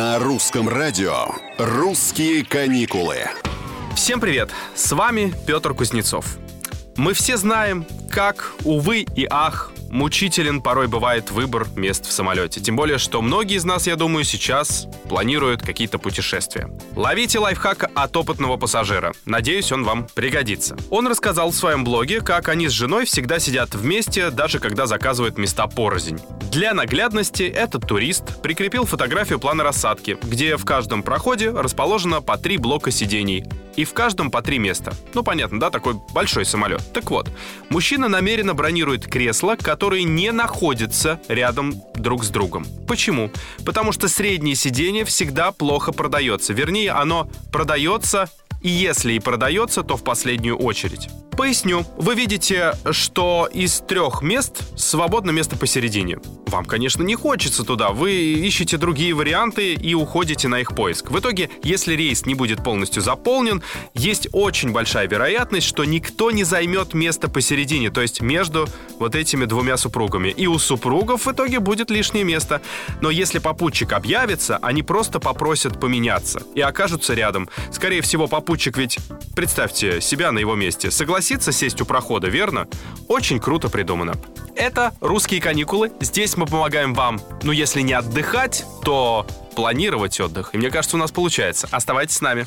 На русском радио «Русские каникулы». Всем привет! С вами Петр Кузнецов. Мы все знаем, как, увы и ах, мучителен порой бывает выбор мест в самолете. Тем более, что многие из нас, я думаю, сейчас планируют какие-то путешествия. Ловите лайфхак от опытного пассажира. Надеюсь, он вам пригодится. Он рассказал в своем блоге, как они с женой всегда сидят вместе, даже когда заказывают места порознь. Для наглядности этот турист прикрепил фотографию плана рассадки, где в каждом проходе расположено по три блока сидений. И в каждом по три места. Ну, понятно, да, такой большой самолет. Так вот, мужчина намеренно бронирует кресла, которые не находятся рядом друг с другом. Почему? Потому что среднее сиденье всегда плохо продается. Вернее, оно продается и если и продается, то в последнюю очередь. Поясню. Вы видите, что из трех мест свободно место посередине. Вам, конечно, не хочется туда. Вы ищете другие варианты и уходите на их поиск. В итоге, если рейс не будет полностью заполнен, есть очень большая вероятность, что никто не займет место посередине, то есть между вот этими двумя супругами. И у супругов в итоге будет лишнее место. Но если попутчик объявится, они просто попросят поменяться и окажутся рядом. Скорее всего, попутчик ведь, представьте себя на его месте, согласится сесть у прохода, верно? Очень круто придумано. Это «Русские каникулы». Здесь мы помогаем вам, ну, если не отдыхать, то планировать отдых. И мне кажется, у нас получается. Оставайтесь с нами.